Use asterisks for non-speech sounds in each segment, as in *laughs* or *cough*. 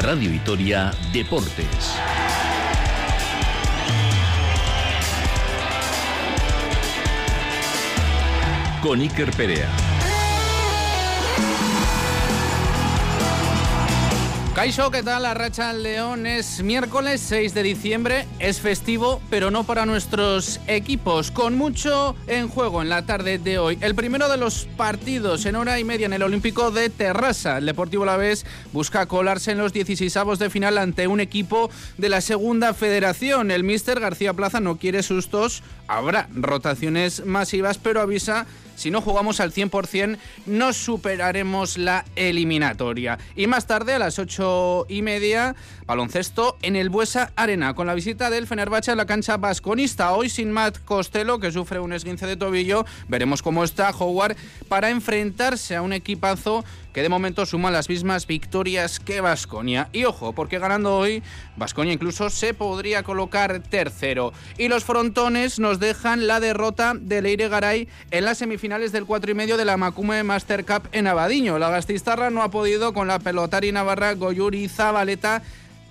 Radio Vitoria Deportes. Con Iker Perea. Caixo, ¿qué tal? La racha al León es miércoles 6 de diciembre, es festivo, pero no para nuestros equipos, con mucho en juego en la tarde de hoy. El primero de los partidos en hora y media en el Olímpico de Terrassa. El Deportivo La Vez busca colarse en los 16 de final ante un equipo de la segunda federación. El míster García Plaza no quiere sustos, habrá rotaciones masivas, pero avisa si no jugamos al 100%, no superaremos la eliminatoria. Y más tarde, a las ocho y media, baloncesto en el Buesa Arena, con la visita del Fenerbahce a la cancha vasconista. Hoy sin Matt Costello, que sufre un esguince de tobillo. Veremos cómo está Howard para enfrentarse a un equipazo que de momento suma las mismas victorias que Vasconia. Y ojo, porque ganando hoy, Vasconia incluso se podría colocar tercero. Y los frontones nos dejan la derrota de Leire Garay en las semifinales del 4 y medio de la Macume Master Cup en Abadiño. La Gastistarra no ha podido con la pelotari navarra Goyuri Zabaleta,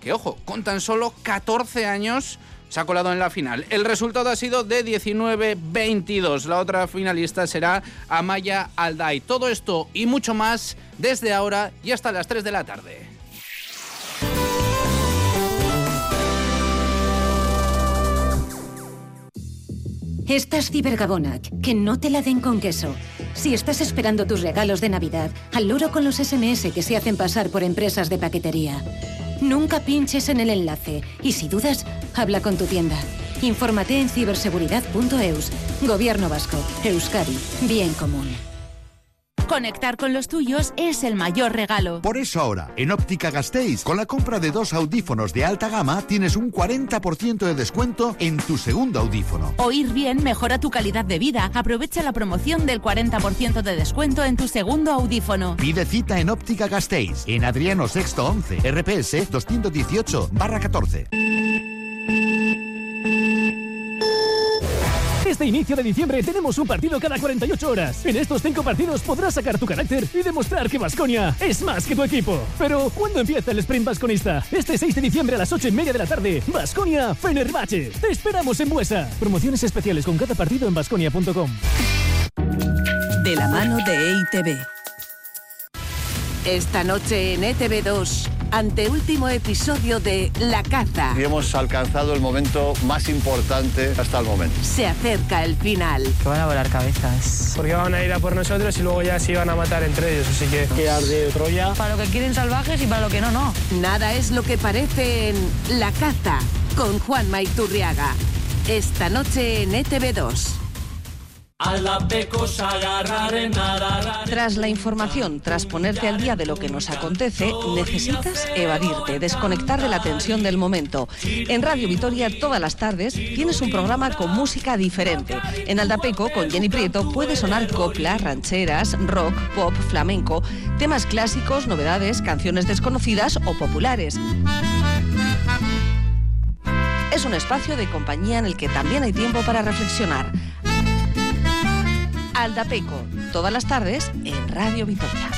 que ojo, con tan solo 14 años se ha colado en la final. El resultado ha sido de 19-22. La otra finalista será Amaya Alday. Todo esto y mucho más desde ahora y hasta las 3 de la tarde. Estás cibergabonac, que no te la den con queso. Si estás esperando tus regalos de Navidad, al loro con los SMS que se hacen pasar por empresas de paquetería. Nunca pinches en el enlace y si dudas, habla con tu tienda. Infórmate en ciberseguridad.eus. Gobierno Vasco. Euskadi. Bien común. Conectar con los tuyos es el mayor regalo. Por eso ahora, en Óptica Gasteiz, con la compra de dos audífonos de alta gama, tienes un 40% de descuento en tu segundo audífono. Oír bien mejora tu calidad de vida. Aprovecha la promoción del 40% de descuento en tu segundo audífono. Pide cita en Óptica Gasteiz, en Adriano Sexto 11, RPS 218 barra 14. Este inicio de diciembre tenemos un partido cada 48 horas. En estos cinco partidos podrás sacar tu carácter y demostrar que Vasconia es más que tu equipo. Pero, ¿cuándo empieza el sprint vasconista? Este 6 de diciembre a las 8 y media de la tarde. Vasconia Fenerbahce. Te esperamos en Buesa. Promociones especiales con cada partido en vasconia.com. De la mano de EITB. Esta noche en ETV2 anteúltimo episodio de La Caza. Y hemos alcanzado el momento más importante hasta el momento. Se acerca el final. Que van a volar cabezas. Porque van a ir a por nosotros y luego ya se iban a matar entre ellos, así que... Que de Troya. Para lo que quieren salvajes y para lo que no, no. Nada es lo que parece en La Caza, con Juan Maiturriaga. Esta noche en ETV2. Tras la información, tras ponerte al día de lo que nos acontece, necesitas evadirte, desconectar de la tensión del momento. En Radio Vitoria todas las tardes tienes un programa con música diferente. En Aldapeco, con Jenny Prieto, puede sonar copla, rancheras, rock, pop, flamenco, temas clásicos, novedades, canciones desconocidas o populares. Es un espacio de compañía en el que también hay tiempo para reflexionar. Aldapeco, todas las tardes en Radio Vitoria.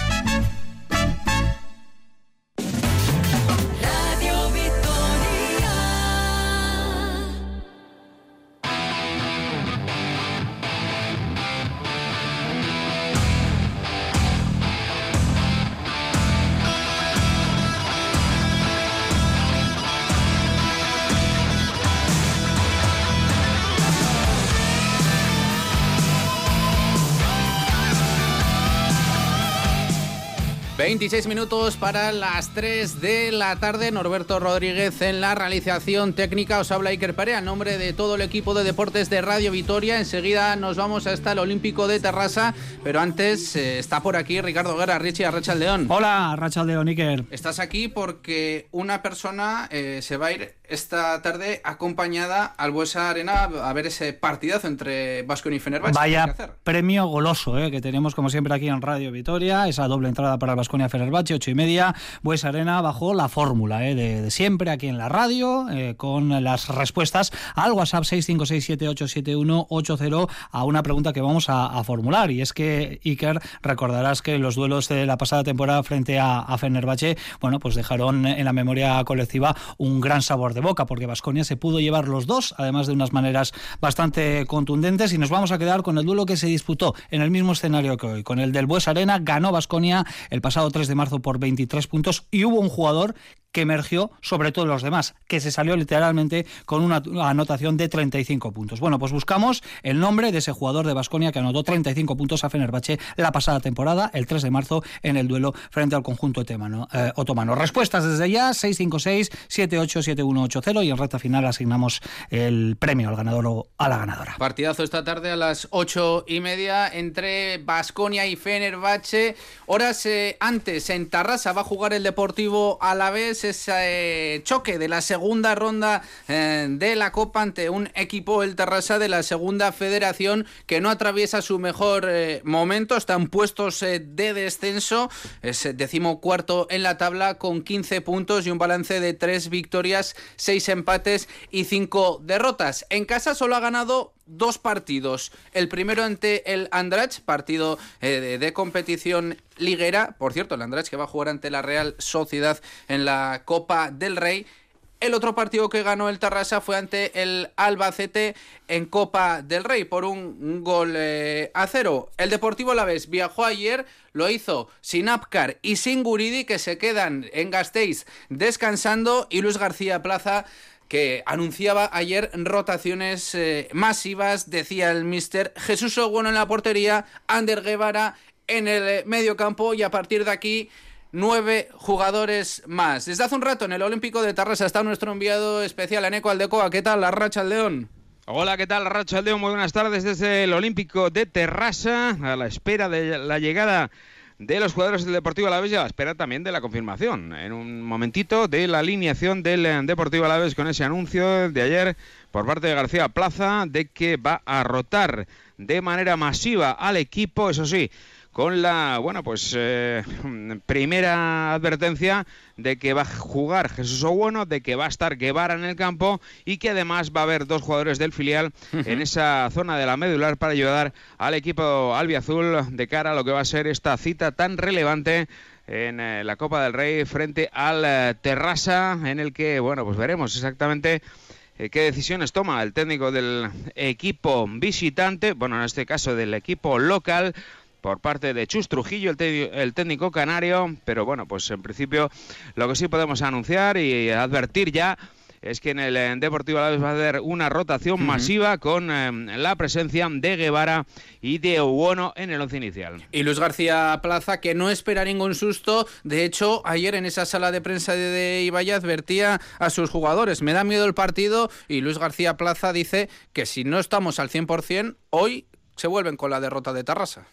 26 minutos para las 3 de la tarde. Norberto Rodríguez en la realización técnica. Os habla Iker Pare a nombre de todo el equipo de deportes de Radio Vitoria. Enseguida nos vamos hasta el Olímpico de Terrassa. Pero antes eh, está por aquí Ricardo Guerra, Richie Arrachal León. Hola, Arrachal León, Iker. Estás aquí porque una persona eh, se va a ir esta tarde acompañada al Buesa Arena a ver ese partidazo entre Vasco y Fenerbahce. Vaya premio goloso eh, que tenemos como siempre aquí en Radio Vitoria, esa doble entrada para el Vasconia Fenerbahce, ocho y media, Buesa Arena bajo la fórmula eh, de, siempre aquí en la radio, eh, con las respuestas al WhatsApp 656787180 a una pregunta que vamos a, formular. Y es que Iker recordarás que los duelos de la pasada temporada frente a, a Fenerbahce, bueno, pues dejaron en la memoria colectiva un gran sabor de boca, porque Vasconia se pudo llevar los dos, además de unas maneras bastante contundentes, y nos vamos a quedar con el duelo que se disputó en el mismo escenario que hoy, con el del Bues Arena, ganó Vasconia el pasado 3 de marzo por 23 puntos y hubo un jugador que emergió sobre todos los demás, que se salió literalmente con una anotación de 35 puntos. Bueno, pues buscamos el nombre de ese jugador de Basconia que anotó 35 puntos a Fenerbahce la pasada temporada, el 3 de marzo, en el duelo frente al conjunto eh, otomano. Respuestas desde ya, 656-787180 y en recta final asignamos el premio al ganador o a la ganadora. Partidazo esta tarde a las 8 y media entre Basconia y Fenerbahce. Horas eh, antes en Tarrasa va a jugar el Deportivo a ese eh, choque de la segunda ronda eh, de la Copa ante un equipo, el Terrassa, de la segunda federación que no atraviesa su mejor eh, momento. Están puestos de descenso. Es decimocuarto en la tabla con 15 puntos y un balance de 3 victorias, 6 empates y 5 derrotas. En casa solo ha ganado dos partidos. El primero ante el Andrach, partido eh, de, competición liguera. Por cierto, el Andrach que va a jugar ante la Real Sociedad en la Copa del Rey. El otro partido que ganó el Tarrasa fue ante el Albacete en Copa del Rey por un gol eh, a cero. El Deportivo vez viajó ayer, lo hizo sin Apcar y sin Guridi que se quedan en Gasteiz descansando y Luis García Plaza que anunciaba ayer rotaciones eh, masivas, decía el mister Jesús Oguano en la portería, Ander Guevara en el eh, medio campo y a partir de aquí nueve jugadores más. Desde hace un rato en el Olímpico de Tarrasa está nuestro enviado especial Eneco Aldecoa. ¿Qué tal, la racha al León? Hola, ¿qué tal, Racha Aldeón? Muy buenas tardes desde el Olímpico de Terrassa, a la espera de la llegada de los jugadores del Deportivo Alavés y a la espera también de la confirmación. En un momentito de la alineación del eh, Deportivo Alavés con ese anuncio de ayer por parte de García Plaza de que va a rotar de manera masiva al equipo, eso sí, con la, bueno, pues eh, primera advertencia de que va a jugar Jesús Obueno, de que va a estar Guevara en el campo y que además va a haber dos jugadores del filial en esa zona de la medular para ayudar al equipo albiazul de cara a lo que va a ser esta cita tan relevante en eh, la Copa del Rey frente al eh, Terrassa, en el que, bueno, pues veremos exactamente qué decisiones toma el técnico del equipo visitante, bueno, en este caso del equipo local, por parte de Chus Trujillo, el, técnico canario, pero bueno, pues en principio lo que sí podemos anunciar y advertir ya es que en el Deportivo Alavés va a haber una rotación masiva con em, la presencia de Guevara y de Uono en el once inicial. Y Luis García Plaza, que no espera ningún susto. De hecho, ayer en esa sala de prensa de, de Ibaya advertía a sus jugadores, me da miedo el partido y Luis García Plaza dice que si no estamos al 100%, hoy se vuelven con la derrota de Tarrasa.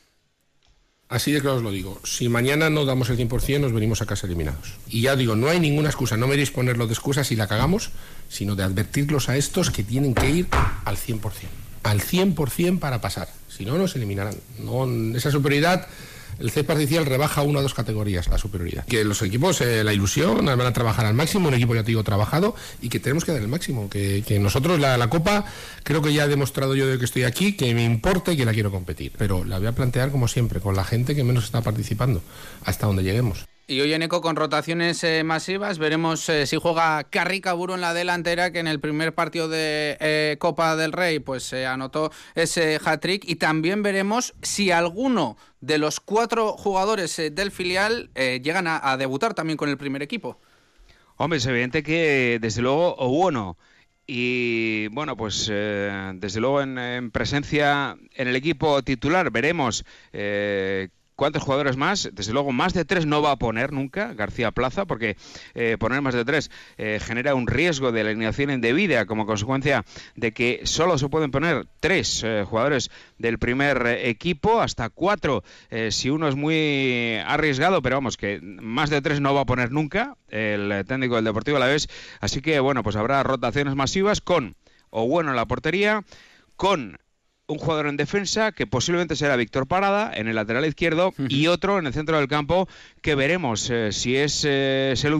Así de claro os lo digo. Si mañana no damos el 100%, nos venimos a casa eliminados. Y ya digo, no hay ninguna excusa. No me deis ponerlo de excusa si la cagamos, sino de advertirlos a estos que tienen que ir al 100%. Al 100% para pasar. Si no, nos eliminarán. No, esa superioridad el C parcial rebaja una o dos categorías la superioridad. Que los equipos, eh, la ilusión, van a trabajar al máximo, un equipo ya te digo trabajado y que tenemos que dar el máximo. Que, nosotros la, la, Copa, creo que ya he demostrado yo de que estoy aquí, que me importa y que la quiero competir. Pero la voy a plantear como siempre, con la gente que menos está participando, hasta donde lleguemos. Y hoy en Eco con rotaciones eh, masivas veremos eh, si juega Carrica Buro en la delantera que en el primer partido de eh, Copa del Rey pues se anotó ese hat-trick y también veremos si alguno de los cuatro jugadores del filial llegan a, debutar también con el primer equipo. Hombre, es evidente que desde luego bueno y bueno, pues desde luego en, presencia en el equipo titular veremos ¿Cuántos jugadores más? Desde luego, más de tres no va a poner nunca García Plaza, porque eh, poner más de tres eh, genera un riesgo de alineación indebida como consecuencia de que solo se pueden poner tres eh, jugadores del primer equipo, hasta cuatro si uno es muy arriesgado, pero vamos, que más de tres no va a poner nunca el técnico del Deportivo a la vez. Así que, bueno, pues habrá rotaciones masivas con o bueno en la portería, con un jugador en defensa que posiblemente será Víctor Parada en el lateral izquierdo y otro en el centro del campo que veremos eh, si es eh, Selu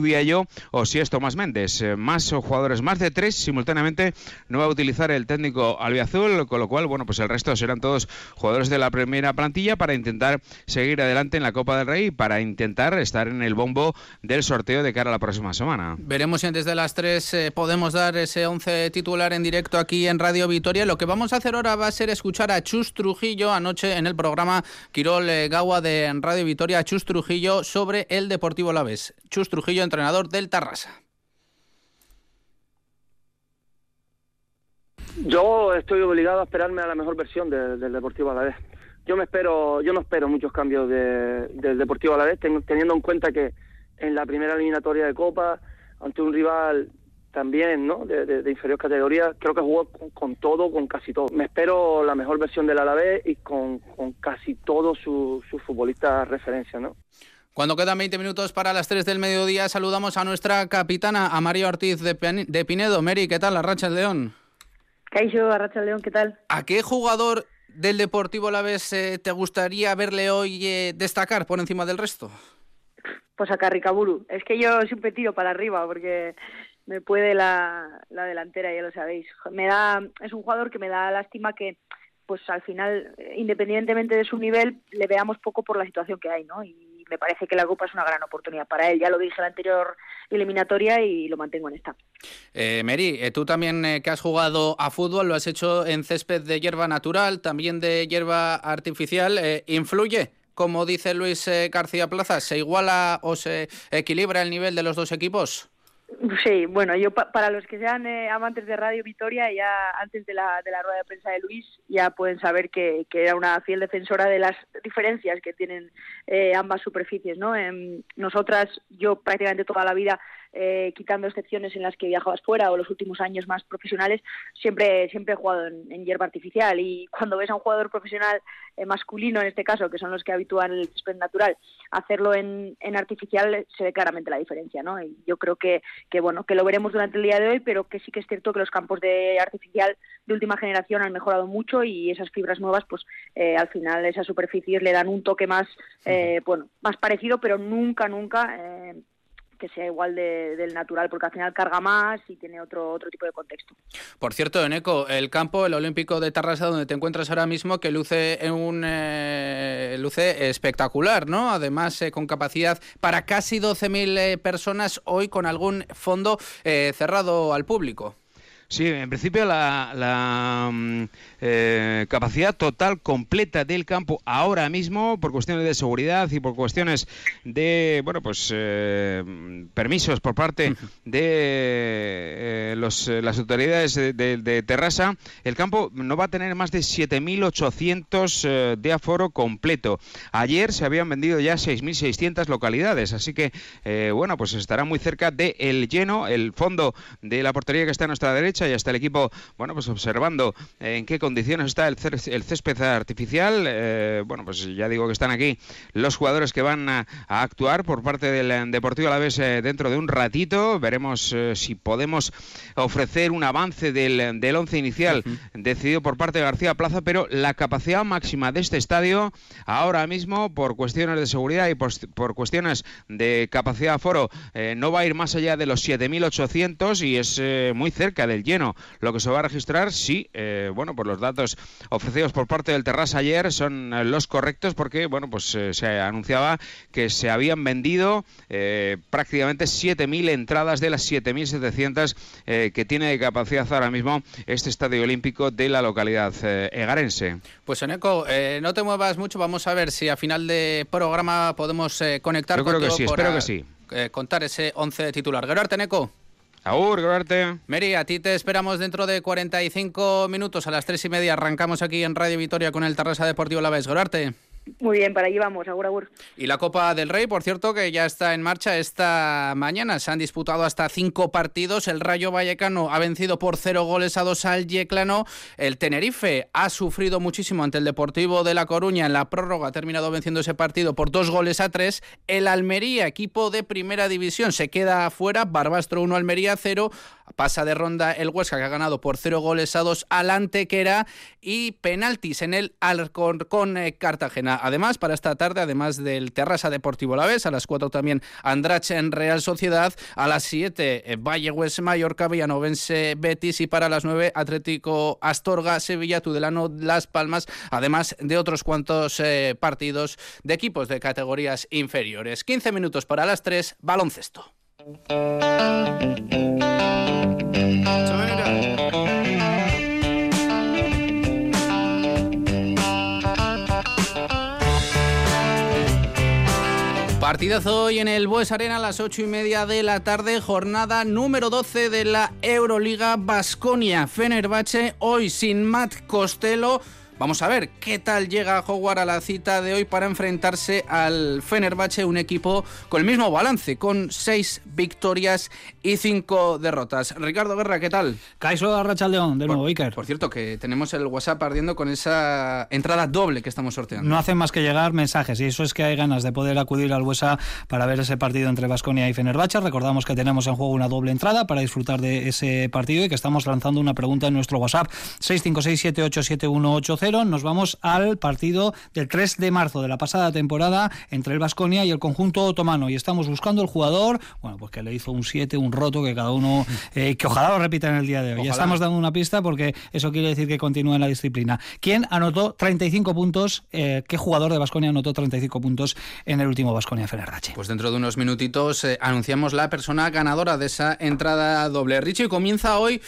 o si es Tomás Méndez. Eh, más jugadores, más de tres simultáneamente no va a utilizar el técnico albiazul, con lo cual, bueno, pues el resto serán todos jugadores de la primera plantilla para intentar seguir adelante en la Copa del Rey, para intentar estar en el bombo del sorteo de cara a la próxima semana. Veremos si antes de las tres podemos dar ese once titular en directo aquí en Radio Vitoria. Lo que vamos a hacer ahora va a ser escuchar a Chus Trujillo anoche en el programa Quirol eh, Gawa de Radio Vitoria. Chus Trujillo sobre el Deportivo Laves. Chus Trujillo, entrenador del Tarrasa. Yo estoy obligado a esperarme a la mejor versión del Deportivo Alavés. Yo me espero, yo no espero muchos cambios del Deportivo Alavés, teniendo en cuenta que en la primera eliminatoria de Copa, ante un rival también, ¿no? De, inferior categoría, creo que jugó con, todo, con casi todo. Me espero la mejor versión del Alavés y con, casi todos sus su futbolistas referencia, ¿no? Cuando quedan 20 minutos para las 3 del mediodía, saludamos a nuestra capitana, a María Ortiz de, Pinedo. Mary, ¿qué tal? Arracha León. Caixo, Arracha León, ¿qué tal? ¿A qué jugador del Deportivo Alavés eh, te gustaría verle hoy eh, destacar por encima del resto? Pues a Carricaburu. Es que yo siempre tiro para arriba porque me puede la, la delantera, ya lo sabéis. Me da, es un jugador que me da lástima que pues al final, independientemente de su nivel, le veamos poco por la situación que hay, ¿no? Y me parece que la Copa es una gran oportunidad para él. Ya lo dije en la anterior eliminatoria y lo mantengo en esta. Eh, Mary, eh, tú también eh, que has jugado a fútbol, lo has hecho en césped de hierba natural, también de hierba artificial. Eh, ¿Influye? Como dice Luis García Plaza, ¿se iguala o se equilibra el nivel de los dos equipos? Sí, bueno, yo para los que sean eh, amantes de Radio Vitoria, ya antes de la, de la rueda de prensa de Luis, ya pueden saber que, que era una fiel defensora de las diferencias que tienen eh, ambas superficies, ¿no? Em, nosotras, yo prácticamente toda la vida eh, quitando excepciones en las que viajabas fuera o los últimos años más profesionales, siempre, siempre he jugado en, hierba artificial y *laughs* cuando ves a un jugador profesional eh, masculino, en este caso, que son los que habitúan el césped natural, hacerlo en, en, artificial se ve claramente la diferencia, ¿no? Y yo creo que, que, bueno, que lo veremos durante el día de hoy, pero que sí que es cierto que los campos de artificial de última generación han mejorado mucho y esas fibras nuevas, pues eh, al final esas superficies le dan un toque más, bueno, más parecido, pero nunca, nunca que sea igual del natural, porque al final carga más y tiene otro, otro tipo de contexto. Por cierto, Eneco, el campo, el Olímpico de Tarrasa, donde te encuentras ahora mismo, que luce en un eh, luce espectacular, ¿no? Además, eh, con capacidad para casi 12.000 eh, personas, hoy con algún fondo cerrado al público. Sí, en principio la, mm, eh, capacidad total completa del campo ahora mismo por cuestiones de seguridad y por cuestiones de bueno pues eh, permisos por parte de eh, los, las autoridades de, de, Terrassa. El campo no va a tener más de 7.800 de aforo completo. Ayer se habían vendido ya 6.600 localidades así que bueno pues estará muy cerca del el lleno el fondo de la portería que está a nuestra derecha ya está el equipo, bueno, pues observando en qué condiciones está el, césped artificial. Eh, bueno, pues ya digo que están aquí los jugadores que van a, actuar por parte del Deportivo Alavés eh, dentro de un ratito. Veremos eh, si podemos ofrecer un avance del, del once inicial decidido por parte de García Plaza, pero la capacidad máxima de este estadio ahora mismo por cuestiones de seguridad y por, por cuestiones de capacidad aforo no va a ir más allá de los 7.800 y es muy cerca del lleno. Lo que se va a registrar, sí, eh, bueno, pues los datos ofrecidos por parte del Terras ayer son eh, los correctos porque, bueno, pues eh, se anunciaba que se habían vendido prácticamente 7.000 entradas de las 7.700 que tiene de capacidad ahora mismo este estadio olímpico de la localidad egarense. Pues Eneco, no te muevas mucho, vamos a ver si a final de programa podemos conectar Yo creo que sí, espero que sí. contar ese 11 titular. Gerard Eneco. Agur, grabarte. Mary, a ti te esperamos dentro de 45 minutos. A las tres y media arrancamos aquí en Radio Vitoria con el Terrassa Deportivo La Vez. Grabarte. Muy bien, para allí vamos, agur, agur. Y la Copa del Rey, por cierto, que ya está en marcha esta mañana. Se han disputado hasta cinco partidos. El Rayo Vallecano ha vencido por cero goles a dos al Yeclano. El Tenerife ha sufrido muchísimo ante el Deportivo de La Coruña en la prórroga. Ha terminado venciendo ese partido por dos goles a tres. El Almería, equipo de primera división, se queda afuera. Barbastro 1, Almería 0. Pasa de ronda el Huesca, que ha ganado por cero goles a dos al Antequera. Y penaltis en el Alcorcón eh, Cartagena. Además, para esta tarde, además del Terrassa Deportivo La Vez, a las 4 también Andrache en Real Sociedad, a las 7 eh, Valle West Mallorca, Villanovense Betis y para las 9 Atlético Astorga, Sevilla, Tudelano, Las Palmas, además de otros cuantos eh, partidos de equipos de categorías inferiores. 15 minutos para las 3, baloncesto. Partidazo hoy en el Bues Arena a las ocho y media de la tarde, jornada número 12 de la Euroliga Basconia. Fenerbahce hoy sin Matt Costello Vamos a ver qué tal llega Howard a la cita de hoy para enfrentarse al Fenerbahce, un equipo con el mismo balance, con seis victorias y cinco derrotas. Ricardo Guerra, ¿qué tal? Caiso León, de nuevo, Iker. Por cierto, que tenemos el WhatsApp ardiendo con esa entrada doble que estamos sorteando. No hacen más que llegar mensajes y eso es que hay ganas de poder acudir al WhatsApp para ver ese partido entre Vasconia y Fenerbahce. Recordamos que tenemos en juego una doble entrada para disfrutar de ese partido y que estamos lanzando una pregunta en nuestro WhatsApp 656787180 nos vamos al partido del 3 de marzo de la pasada temporada entre el Vasconia y el conjunto otomano. Y estamos buscando el jugador, bueno, pues que le hizo un 7, un roto, que cada uno, eh, que ojalá lo repita en el día de hoy. Ya estamos dando una pista porque eso quiere decir que continúa en la disciplina. ¿Quién anotó 35 puntos? Eh, ¿Qué jugador de Vasconia anotó 35 puntos en el último Vasconia Fenerbahce? Pues dentro de unos minutitos eh, anunciamos la persona ganadora de esa entrada doble. Richie comienza hoy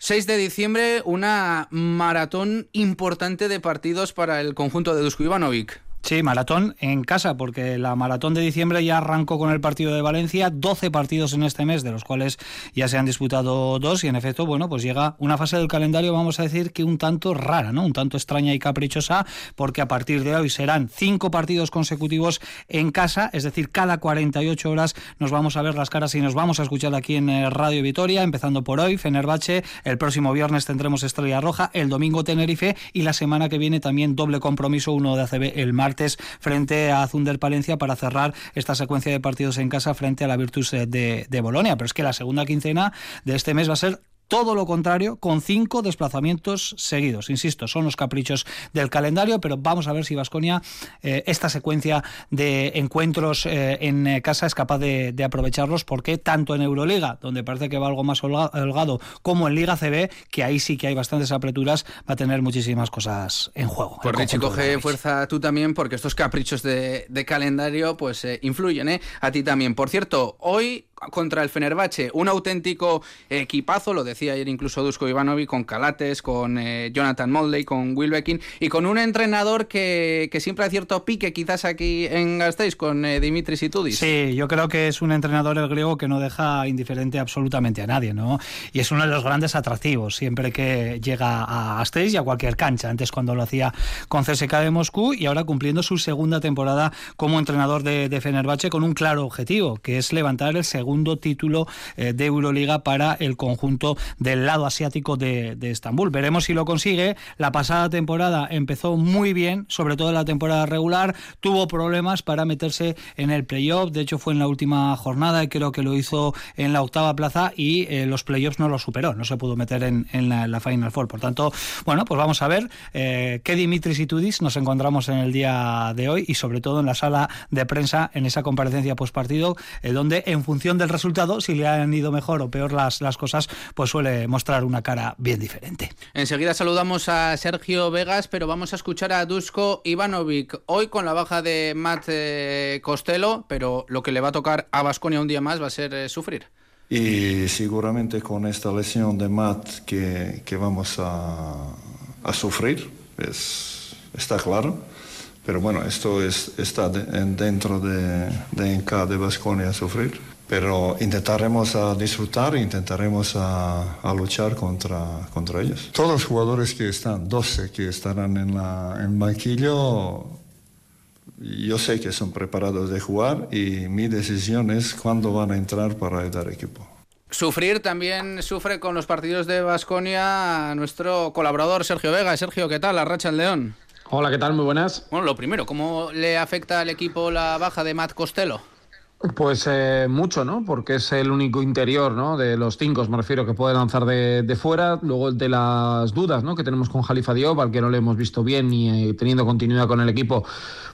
6 de diciembre, una maratón importante de partidos para el conjunto de Dusko Ivanovic. Sí, maratón en casa, porque la maratón de diciembre ya arrancó con el partido de Valencia, 12 partidos en este mes, de los cuales ya se han disputado dos, y en efecto, bueno, pues llega una fase del calendario, vamos a decir que un tanto rara, ¿no? Un tanto extraña y caprichosa, porque a partir de hoy serán cinco partidos consecutivos en casa, es decir, cada 48 horas nos vamos a ver las caras y nos vamos a escuchar aquí en eh, Radio Vitoria, empezando por hoy, Fenerbahce, el próximo viernes tendremos Estrella Roja, el domingo Tenerife, y la semana que viene también doble compromiso, uno de ACB el martes frente a Zunder Palencia para cerrar esta secuencia de partidos en casa frente a la Virtus eh, de, de Bolonia. Pero es que la segunda quincena de este mes va a ser todo lo contrario, con cinco desplazamientos seguidos. Insisto, son los caprichos del calendario, pero vamos a ver si Vasconia eh, esta secuencia de encuentros eh, en eh, casa es capaz de, aprovecharlos, porque tanto en Euroliga, donde parece que va algo más holgado, como en Liga CB, que ahí sí que hay bastantes apreturas, va a tener muchísimas cosas en juego. Por Richie, coge fuerza tú también, porque estos caprichos de, de calendario pues influyen a ti también. Por cierto, hoy contra el Fenerbahce. Un auténtico equipazo, lo decía ayer incluso Dusko Ivanovic, con Calates, con eh, Jonathan Moldley, con Wilbekin y con un entrenador que, que, siempre ha cierto pique, quizás aquí en Gasteiz, con eh, Dimitris Itudis. Sí, yo creo que es un entrenador el griego que no deja indiferente absolutamente a nadie, ¿no? Y es uno de los grandes atractivos siempre que llega a Gasteiz y a cualquier cancha. Antes cuando lo hacía con CSK de Moscú y ahora cumpliendo su segunda temporada como entrenador de, de Fenerbahce con un claro objetivo, que es levantar el segundo segundo título eh, de Euroliga para el conjunto del lado asiático de, Estambul. Veremos si lo consigue. La pasada temporada empezó muy bien, sobre todo en la temporada regular. Tuvo problemas para meterse en el playoff. De hecho, fue en la última jornada y creo que lo hizo en la octava plaza y eh, los playoffs no lo superó. No se pudo meter en, la, Final Four. Por tanto, bueno, pues vamos a ver eh, qué Dimitris y Tudis nos encontramos en el día de hoy y sobre todo en la sala de prensa en esa comparecencia post partido, donde en función del resultado, si le han ido mejor o peor las, las cosas, pues suele mostrar una cara bien diferente. Enseguida saludamos a Sergio Vegas, pero vamos a escuchar a Dusko Ivanovic. Hoy con la baja de Matt eh, Costello, pero lo que le va a tocar a Vasconia un día más va a ser eh, sufrir. Y seguramente con esta lesión de Matt que, que vamos a, a sufrir, es, está claro. Pero bueno, esto es, está dentro de, de de Vasconia a sufrir pero intentaremos a disfrutar e intentaremos a, a, luchar contra, contra ellos. Todos los jugadores que están, 12 que estarán en, la, en banquillo, yo sé que son preparados de jugar y mi decisión es cuándo van a entrar para ayudar equipo. Sufrir también sufre con los partidos de Basconia nuestro colaborador Sergio Vega. Sergio, ¿qué tal? La racha al León. Hola, ¿qué tal? Muy buenas. Bueno, lo primero, ¿cómo le afecta al equipo la baja de Matt Costello? Pues eh, mucho, ¿no? Porque es el único interior, ¿no? De los cinco, me refiero, que puede lanzar de, de, fuera. Luego de las dudas, ¿no? Que tenemos con Jalifa Diop, al que no le hemos visto bien ni eh, teniendo continuidad con el equipo,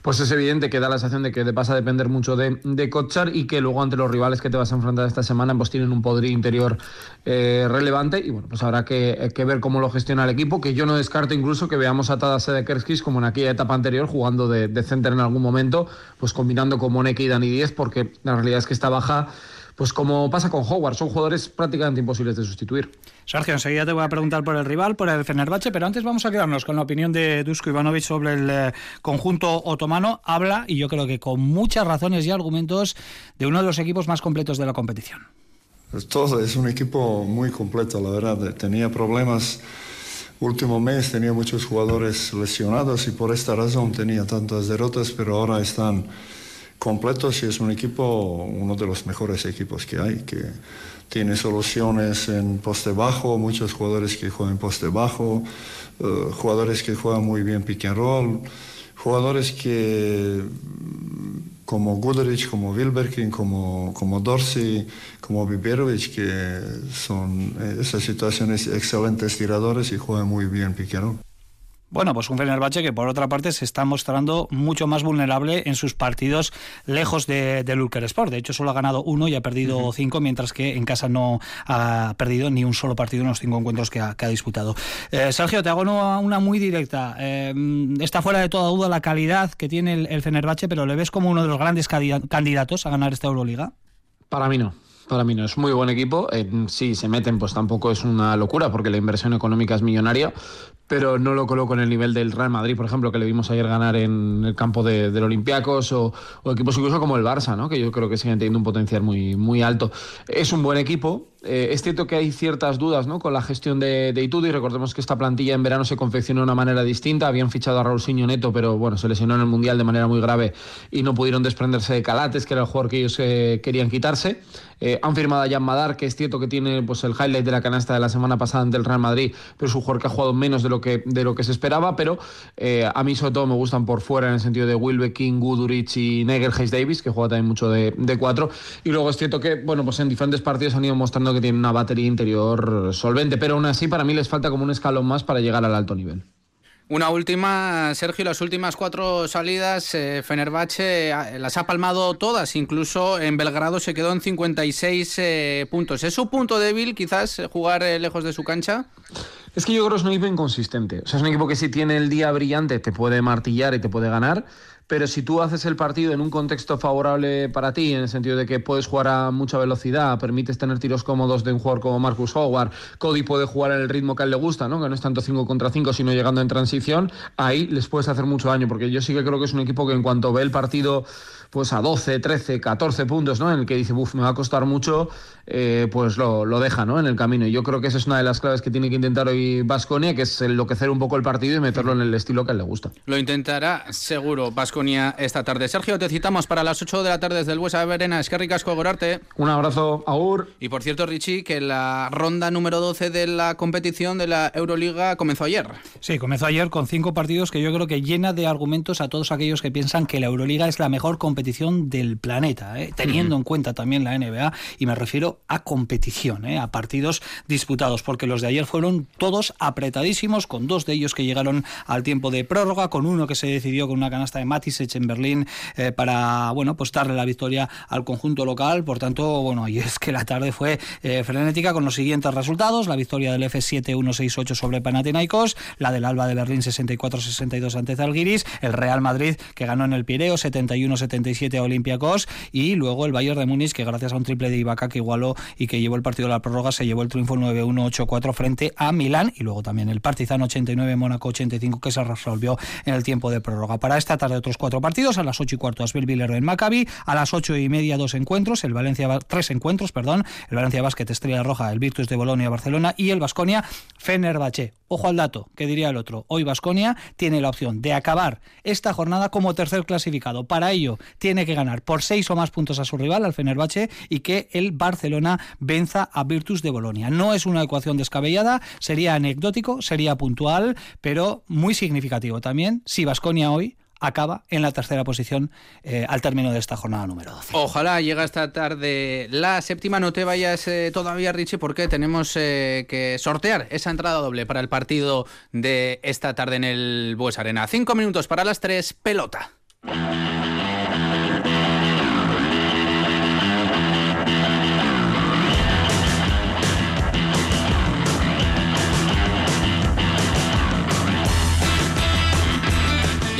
pues es evidente que da la sensación de que te pasa a depender mucho de, de y que luego ante los rivales que te vas a enfrentar esta semana, pues tienen un poderío interior eh, relevante y bueno, pues habrá que, ver cómo lo gestiona el equipo, que yo no descarto incluso que veamos a de Kerskis como en aquella etapa anterior, jugando de, de center en algún momento, pues combinando con Moneke y Dani 10, porque la realidad es que esta baja, pues como pasa con Howard, son jugadores prácticamente imposibles de sustituir. Sergio, enseguida te voy a preguntar por el rival, por el Fenerbahce, pero antes vamos a quedarnos con la opinión de Dusko Ivanovic sobre el eh, conjunto otomano. Habla, y yo creo que con muchas razones y argumentos, de uno de los equipos más completos de la competición. Pues todo es un equipo muy completo, la verdad. Tenía problemas último mes tenía muchos jugadores lesionados y por esta razón tenía tantas derrotas, pero ahora están completos y es un equipo, uno de los mejores equipos que hay, que tiene soluciones en poste bajo, muchos jugadores que juegan poste bajo, uh, jugadores que juegan muy bien pick and roll, jugadores que como Guderic, como Wilberkin, como, como Dorsey, como Biberovic, que son en esas situaciones excelentes tiradores y juegan muy bien pick and roll. Bueno, pues un Fenerbahce que por otra parte se está mostrando mucho más vulnerable en sus partidos lejos de, del Sport. De hecho, solo ha ganado uno y ha perdido uh -huh. cinco, mientras que en casa no ha perdido ni un solo partido en los cinco encuentros que ha, que ha disputado. Eh, Sergio, te hago una, una muy directa. Eh, está fuera de toda duda la calidad que tiene el, el Fenerbahce, pero ¿le ves como uno de los grandes candidatos a ganar esta Euroliga? Para mí no. Para mí no es muy buen equipo. Eh, sí, se meten, pues tampoco es una locura porque la inversión económica es millonaria, pero no lo coloco en el nivel del Real Madrid, por ejemplo, que le vimos ayer ganar en el campo de, del Olympiacos o, o, equipos incluso como el Barça, ¿no? que yo creo que siguen teniendo un potencial muy, muy alto. Es un buen equipo. Eh, es cierto que hay ciertas dudas ¿no? con la gestión de, de Itudi. Recordemos que esta plantilla en verano se confeccionó de una manera distinta. Habían fichado a Raúl Siño Neto, pero bueno, se lesionó en el Mundial de manera muy grave y no pudieron desprenderse de Calates, que era el jugador que ellos eh, querían quitarse. Eh, han firmado a Jan Madar, que es cierto que tiene pues, el highlight de la canasta de la semana pasada ante el Real Madrid, pero es un jugador que ha jugado menos de lo que, de lo que se esperaba, pero eh, a mí sobre todo me gustan por fuera en el sentido de Wilbe King, Guduric y Neger Hayes Davis, que juega también mucho de, de cuatro. Y luego es cierto que, bueno, pues en diferentes partidos han ido mostrando que tienen una batería interior solvente, pero aún así para mí les falta como un escalón más para llegar al alto nivel. Una última, Sergio, las últimas cuatro salidas, eh, Fenerbahce eh, las ha palmado todas, incluso en Belgrado se quedó en 56 eh, puntos. ¿Es su punto débil quizás jugar eh, lejos de su cancha? Es que yo creo que es un equipo inconsistente. O sea, es un equipo que si tiene el día brillante te puede martillar y te puede ganar, pero si tú haces el partido en un contexto favorable para ti, en el sentido de que puedes jugar a mucha velocidad, permites tener tiros cómodos de un jugador como Marcus Howard, Cody puede jugar en el ritmo que a él le gusta, ¿no? que no es tanto 5 contra 5, sino llegando en transición, ahí les puedes hacer mucho daño, porque yo sí que creo que es un equipo que en cuanto ve el partido pues a 12, 13, 14 puntos, ¿no? En el que dice, uff, me va a costar mucho, eh, pues lo, lo, deja, ¿no? En el camino. Y yo creo que esa es una de las claves que tiene que intentar hoy Vasconia, que es enloquecer un poco el partido y meterlo en el estilo que a él le gusta. Lo intentará seguro Vasconia esta tarde. Sergio, te citamos para las 8 de la tarde desde el Buesa Verena. Es que ricasco Gorarte. Un abrazo, Aur. Y por cierto, Richie, que la ronda número 12 de la competición de la Euroliga comenzó ayer. Sí, comenzó ayer con cinco partidos que yo creo que llena de argumentos a todos aquellos que piensan que la Euroliga es la mejor competición del planeta, ¿eh? teniendo en cuenta también la NBA, y me refiero a competición, ¿eh? a partidos disputados, porque los de ayer fueron todos apretadísimos, con dos de ellos que llegaron al tiempo de prórroga, con uno que se decidió con una canasta de Matisech en Berlín eh, para, bueno, pues darle la victoria al conjunto local, por tanto, bueno, y es que la tarde fue eh, frenética con los siguientes resultados, la victoria del F7 168 sobre Panathinaikos, la del Alba de Berlín 64-62 ante Zalgiris, el Real Madrid que ganó en el Pireo 71-72 87 a Olympiacos y luego el Bayern de Múnich que gracias a un triple de Ibaka que igualó y que llevó el partido a la prórroga se llevó el triunfo 9-1 8-4 frente a Milán y luego también el Partizan 89 Mónaco 85 que se resolvió en el tiempo de prórroga. Para esta tarde otros cuatro partidos a las 8 y cuarto Asbel en Maccabi, a las 8 y media dos encuentros, el Valencia tres encuentros, perdón, el Valencia Basket Estrella Roja, el Virtus de Bolonia Barcelona y el Basconia Fenerbahce. Ojo al dato, que diría el otro. Hoy Basconia tiene la opción de acabar esta jornada como tercer clasificado. Para ello, tiene que ganar por seis o más puntos a su rival, al Fenerbahce, y que el Barcelona venza a Virtus de Bolonia. No es una ecuación descabellada, sería anecdótico, sería puntual, pero muy significativo también si Basconia hoy acaba en la tercera posición eh, al término de esta jornada número 12. Ojalá llegue esta tarde la séptima. No te vayas eh, todavía, Richie, porque tenemos eh, que sortear esa entrada doble para el partido de esta tarde en el Bues Arena. Cinco minutos para las tres, pelota.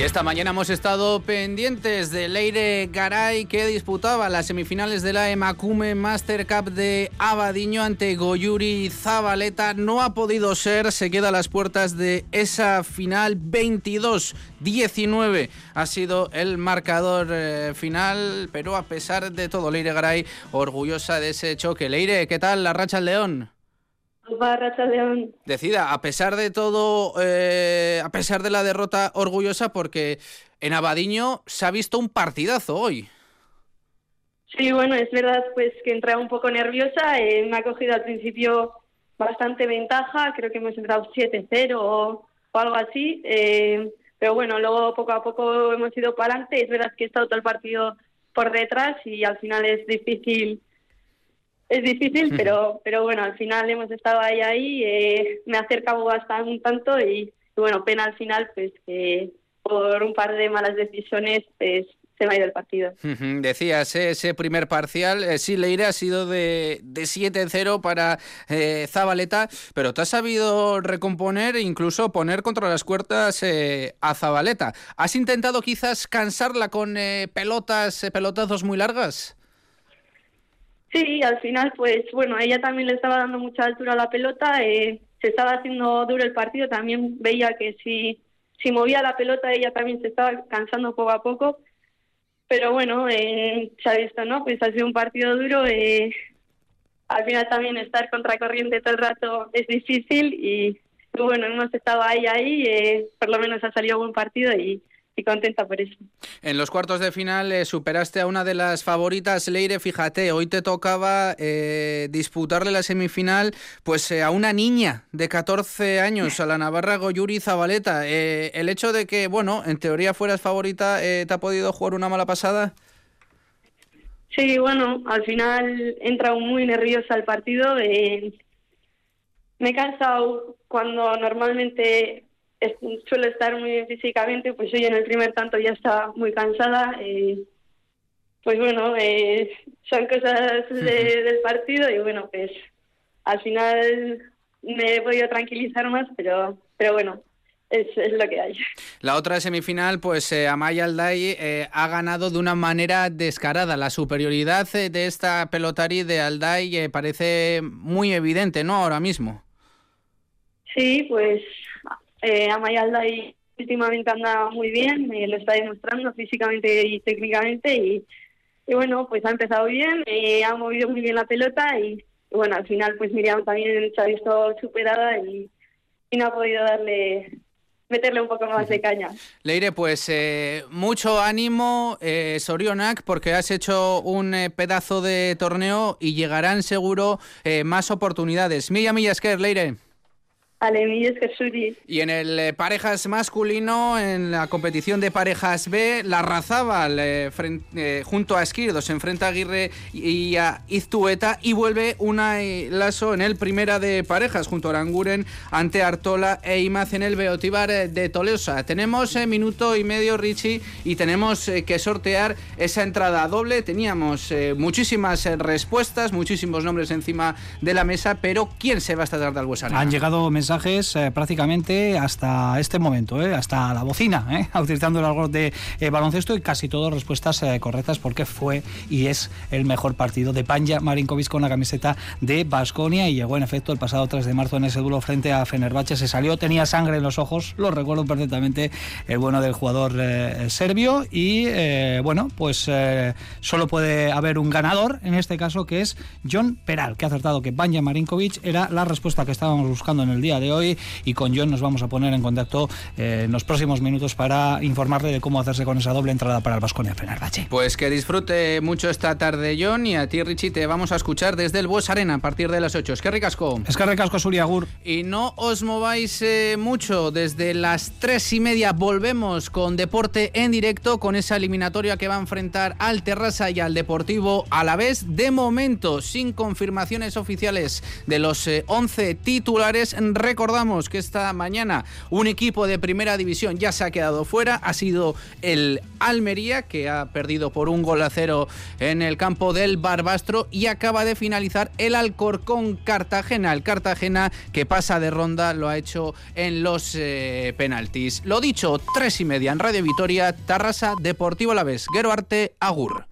Esta mañana hemos estado pendientes de Leire Garay que disputaba las semifinales de la Emakume Master Cup de Abadiño ante Goyuri Zabaleta. No ha podido ser, se queda a las puertas de esa final 22-19. Ha sido el marcador eh, final, pero a pesar de todo, Leire Garay orgullosa de ese choque. Leire, ¿qué tal la racha al León? Decida, a pesar de todo, eh, a pesar de la derrota orgullosa, porque en Abadiño se ha visto un partidazo hoy. Sí, bueno, es verdad pues que entraba un poco nerviosa, eh, me ha cogido al principio bastante ventaja, creo que hemos entrado 7-0 o, algo así, eh, pero bueno, luego poco a poco hemos ido para adelante, es verdad que he estado todo el partido por detrás y al final es difícil es difícil, pero pero bueno, al final hemos estado ahí, ahí, eh, me ha acercado bastante un tanto y, bueno, pena al final, pues que por un par de malas decisiones, pues se me ha ido el partido. Decías, eh, ese primer parcial, eh, sí, Leire ha sido de, de 7-0 para eh, Zabaleta, pero te has sabido recomponer e incluso poner contra las cuerdas a Zabaleta. ¿Has intentado quizás cansarla con pelotas, pelotazos muy largas? Sí, al final, pues bueno, ella también le estaba dando mucha altura a la pelota, eh, se estaba haciendo duro el partido, también veía que si, si movía la pelota ella también se estaba cansando poco a poco, pero bueno, eh, se ha visto, ¿no? Pues ha sido un partido duro, eh, al final también estar contracorriente todo el rato es difícil y bueno, hemos estado ahí, ahí, eh, por lo menos ha salido buen partido y y contenta por eso. En los cuartos de final eh, superaste a una de las favoritas, Leire, fíjate, hoy te tocaba eh, disputarle la semifinal pues eh, a una niña de 14 años, a la navarra Goyuri Zabaleta. el hecho de que, bueno, en teoría fueras favorita, ¿te ha podido jugar una mala pasada? Sí, bueno, al final entra muy nerviosa al partido. me he cansado cuando normalmente suelo estar muy bien físicamente, pues hoy en el primer tanto ya estaba muy cansada. Eh, pues bueno, eh, son cosas del partido y bueno, pues al final me he podido tranquilizar más, pero, pero bueno, es, lo que hay. La otra semifinal, pues eh, Amaya Alday eh, ha ganado de una manera descarada. La superioridad de esta pelotari de Alday parece muy evidente, ¿no? Ahora mismo. Sí, pues eh, Amayalda y últimamente anda muy bien, eh, lo está demostrando físicamente y técnicamente y, bueno, pues ha empezado bien, eh, ha movido muy bien la pelota y, bueno, al final pues Miriam también se ha visto superada y, no ha podido darle meterle un poco más de caña. Leire, pues eh, mucho ánimo, eh, Sorionak, porque has hecho un pedazo de torneo y llegarán seguro más oportunidades. Milla Millasker, Leire. Y en el eh, parejas masculino, en la competición de parejas B, la Razábal eh, eh, junto a Esquirdo se enfrenta a Aguirre y a Iztueta y vuelve una lazo en el primera de parejas junto a Aranguren ante Artola e Imaz en el Beotibar de Tolosa. Tenemos minuto y medio, Richie, y tenemos que sortear esa entrada doble. Teníamos muchísimas respuestas, muchísimos nombres encima de la mesa, pero ¿quién se va a estar de Albuesana? Han llegado mensajes mensajes eh, prácticamente hasta este momento, eh, hasta la bocina, eh, *laughs* utilizando el algo de baloncesto y casi todas respuestas correctas porque fue y es el mejor partido de Panja Marinkovic con la camiseta de Basconia y llegó en efecto el pasado 3 de marzo en ese duelo frente a Fenerbahce. Se salió, tenía sangre en los ojos, lo recuerdo perfectamente el bueno del jugador serbio y bueno, pues solo puede haber un ganador en este caso que es John Peral, que ha acertado que Banja Marinkovic era la respuesta que estábamos buscando en el día de hoy y con John nos vamos a poner en contacto eh, en los próximos minutos para informarle de cómo hacerse con esa doble entrada para el Vasconia Fenerbahce. Pues que disfrute mucho esta tarde John y a ti Richie te vamos a escuchar desde el Bues Arena a partir de las 8. Es que ricasco. Es que ricasco Suriagur. Y no os mováis eh, mucho, desde las 3 y media volvemos con deporte en directo con esa eliminatoria que va a enfrentar al Terrassa y al Deportivo a la vez. De momento, sin confirmaciones oficiales de los 11 eh, titulares, recordamos que esta mañana un equipo de primera división ya se ha quedado fuera, ha sido el Almería, que ha perdido por un gol a cero en el campo del Barbastro y acaba de finalizar el Alcorcón Cartagena, el Cartagena que pasa de ronda lo ha hecho en los eh, penaltis. Lo dicho, tres y media en Radio Vitoria, Tarrasa Deportivo La Vez, Guero Arte, Agur.